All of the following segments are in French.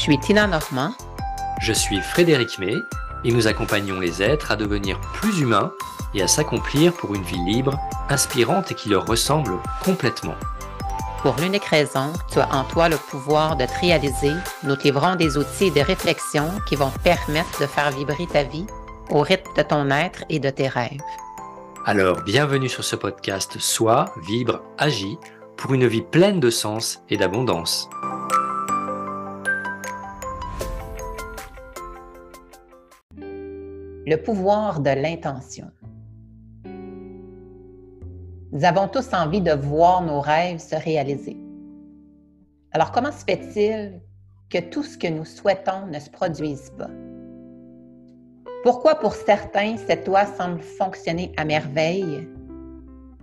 suis Tina Normand. Je suis Frédéric May et nous accompagnons les êtres à devenir plus humains et à s'accomplir pour une vie libre, inspirante et qui leur ressemble complètement. Pour l'unique raison, tu as en toi le pouvoir de te réaliser, nous te livrons des outils et des réflexions qui vont te permettre de faire vibrer ta vie au rythme de ton être et de tes rêves. Alors, bienvenue sur ce podcast Sois, vibre, agis pour une vie pleine de sens et d'abondance. Le pouvoir de l'intention. Nous avons tous envie de voir nos rêves se réaliser. Alors comment se fait-il que tout ce que nous souhaitons ne se produise pas? Pourquoi pour certains cette loi semble fonctionner à merveille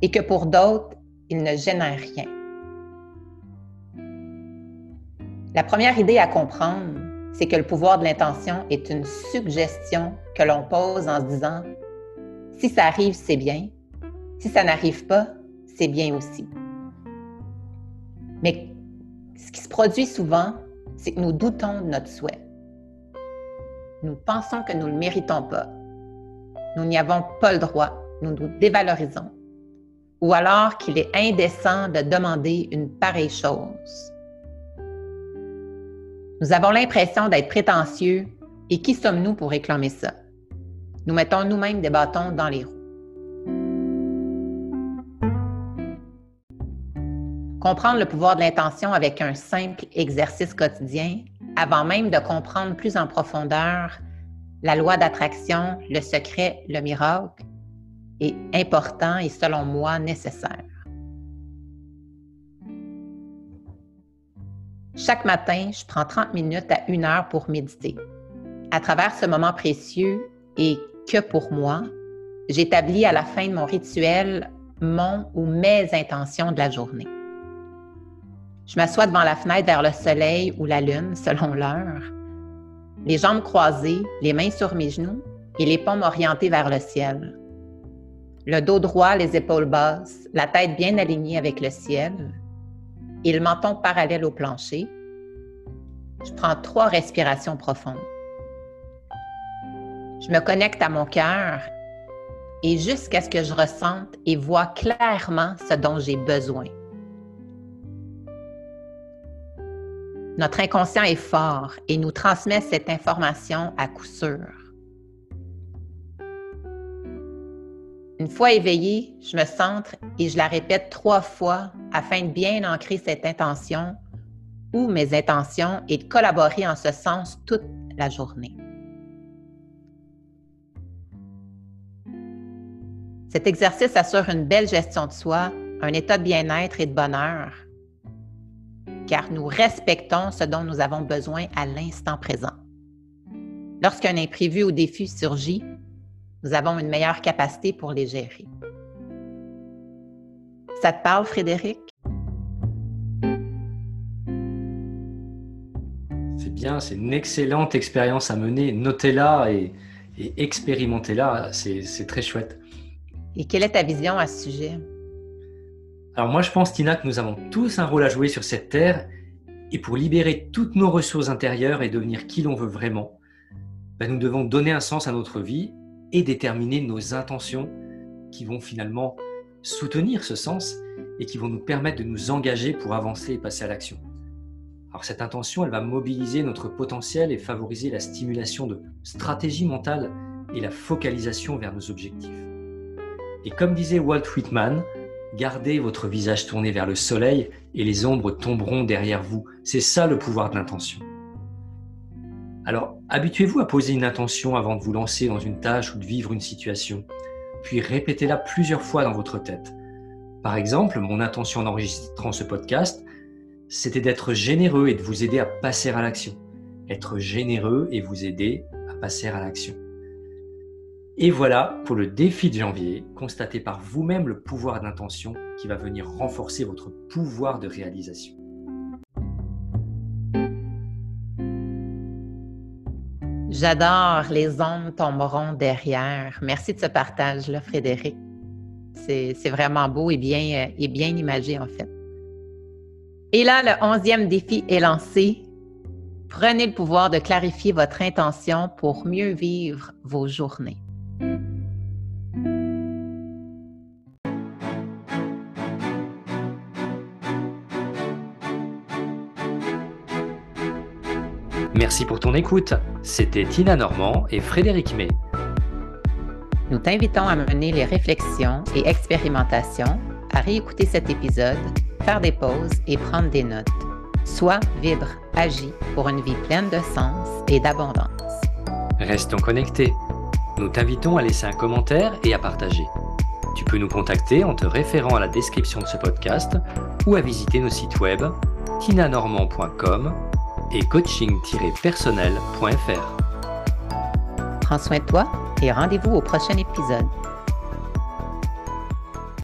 et que pour d'autres, il ne génère rien? La première idée à comprendre, c'est que le pouvoir de l'intention est une suggestion que l'on pose en se disant, si ça arrive, c'est bien, si ça n'arrive pas, c'est bien aussi. Mais ce qui se produit souvent, c'est que nous doutons de notre souhait. Nous pensons que nous ne le méritons pas. Nous n'y avons pas le droit. Nous nous dévalorisons. Ou alors qu'il est indécent de demander une pareille chose. Nous avons l'impression d'être prétentieux et qui sommes-nous pour réclamer ça? Nous mettons nous-mêmes des bâtons dans les roues. Comprendre le pouvoir de l'intention avec un simple exercice quotidien, avant même de comprendre plus en profondeur la loi d'attraction, le secret, le miracle, est important et selon moi nécessaire. Chaque matin, je prends 30 minutes à une heure pour méditer. À travers ce moment précieux et que pour moi, j'établis à la fin de mon rituel mon ou mes intentions de la journée. Je m'assois devant la fenêtre vers le soleil ou la lune, selon l'heure, les jambes croisées, les mains sur mes genoux et les paumes orientées vers le ciel. Le dos droit, les épaules basses, la tête bien alignée avec le ciel et le menton parallèle au plancher. Je prends trois respirations profondes. Je me connecte à mon cœur et jusqu'à ce que je ressente et vois clairement ce dont j'ai besoin. Notre inconscient est fort et nous transmet cette information à coup sûr. Une fois éveillée, je me centre et je la répète trois fois afin de bien ancrer cette intention ou mes intentions et de collaborer en ce sens toute la journée. Cet exercice assure une belle gestion de soi, un état de bien-être et de bonheur car nous respectons ce dont nous avons besoin à l'instant présent. Lorsqu'un imprévu ou défi surgit, nous avons une meilleure capacité pour les gérer. Ça te parle, Frédéric? C'est bien, c'est une excellente expérience à mener. Notez-la et, expérimentez-la, c'est très chouette. Et quelle est ta vision à ce sujet? Alors moi je pense Tina que nous avons tous un rôle à jouer sur cette terre et pour libérer toutes nos ressources intérieures et devenir qui l'on veut vraiment, ben, nous devons donner un sens à notre vie et déterminer nos intentions qui vont finalement soutenir ce sens et qui vont nous permettre de nous engager pour avancer et passer à l'action. Alors cette intention, elle va mobiliser notre potentiel et favoriser la stimulation de stratégies mentales et la focalisation vers nos objectifs. Et comme disait Walt Whitman, Gardez votre visage tourné vers le soleil et les ombres tomberont derrière vous. C'est ça le pouvoir de l'intention. Alors, habituez-vous à poser une intention avant de vous lancer dans une tâche ou de vivre une situation, puis répétez-la plusieurs fois dans votre tête. Par exemple, mon intention en enregistrant ce podcast, c'était d'être généreux et de vous aider à passer à l'action. Être généreux et vous aider à passer à l'action. Et voilà pour le défi de janvier, constatez par vous-même le pouvoir d'intention qui va venir renforcer votre pouvoir de réalisation. J'adore les ondes tomberont derrière. Merci de ce partage-là, Frédéric. C'est vraiment beau et bien, et bien imagé, en fait. Et là, le onzième défi est lancé. Prenez le pouvoir de clarifier votre intention pour mieux vivre vos journées. Merci pour ton écoute. C'était Tina Normand et Frédéric May. Nous t'invitons à mener les réflexions et expérimentations, à réécouter cet épisode, faire des pauses et prendre des notes. Sois, vibre, agis pour une vie pleine de sens et d'abondance. Restons connectés. Nous t'invitons à laisser un commentaire et à partager. Tu peux nous contacter en te référant à la description de ce podcast ou à visiter nos sites web tinanormand.com et coaching-personnel.fr. Prends soin de toi et rendez-vous au prochain épisode.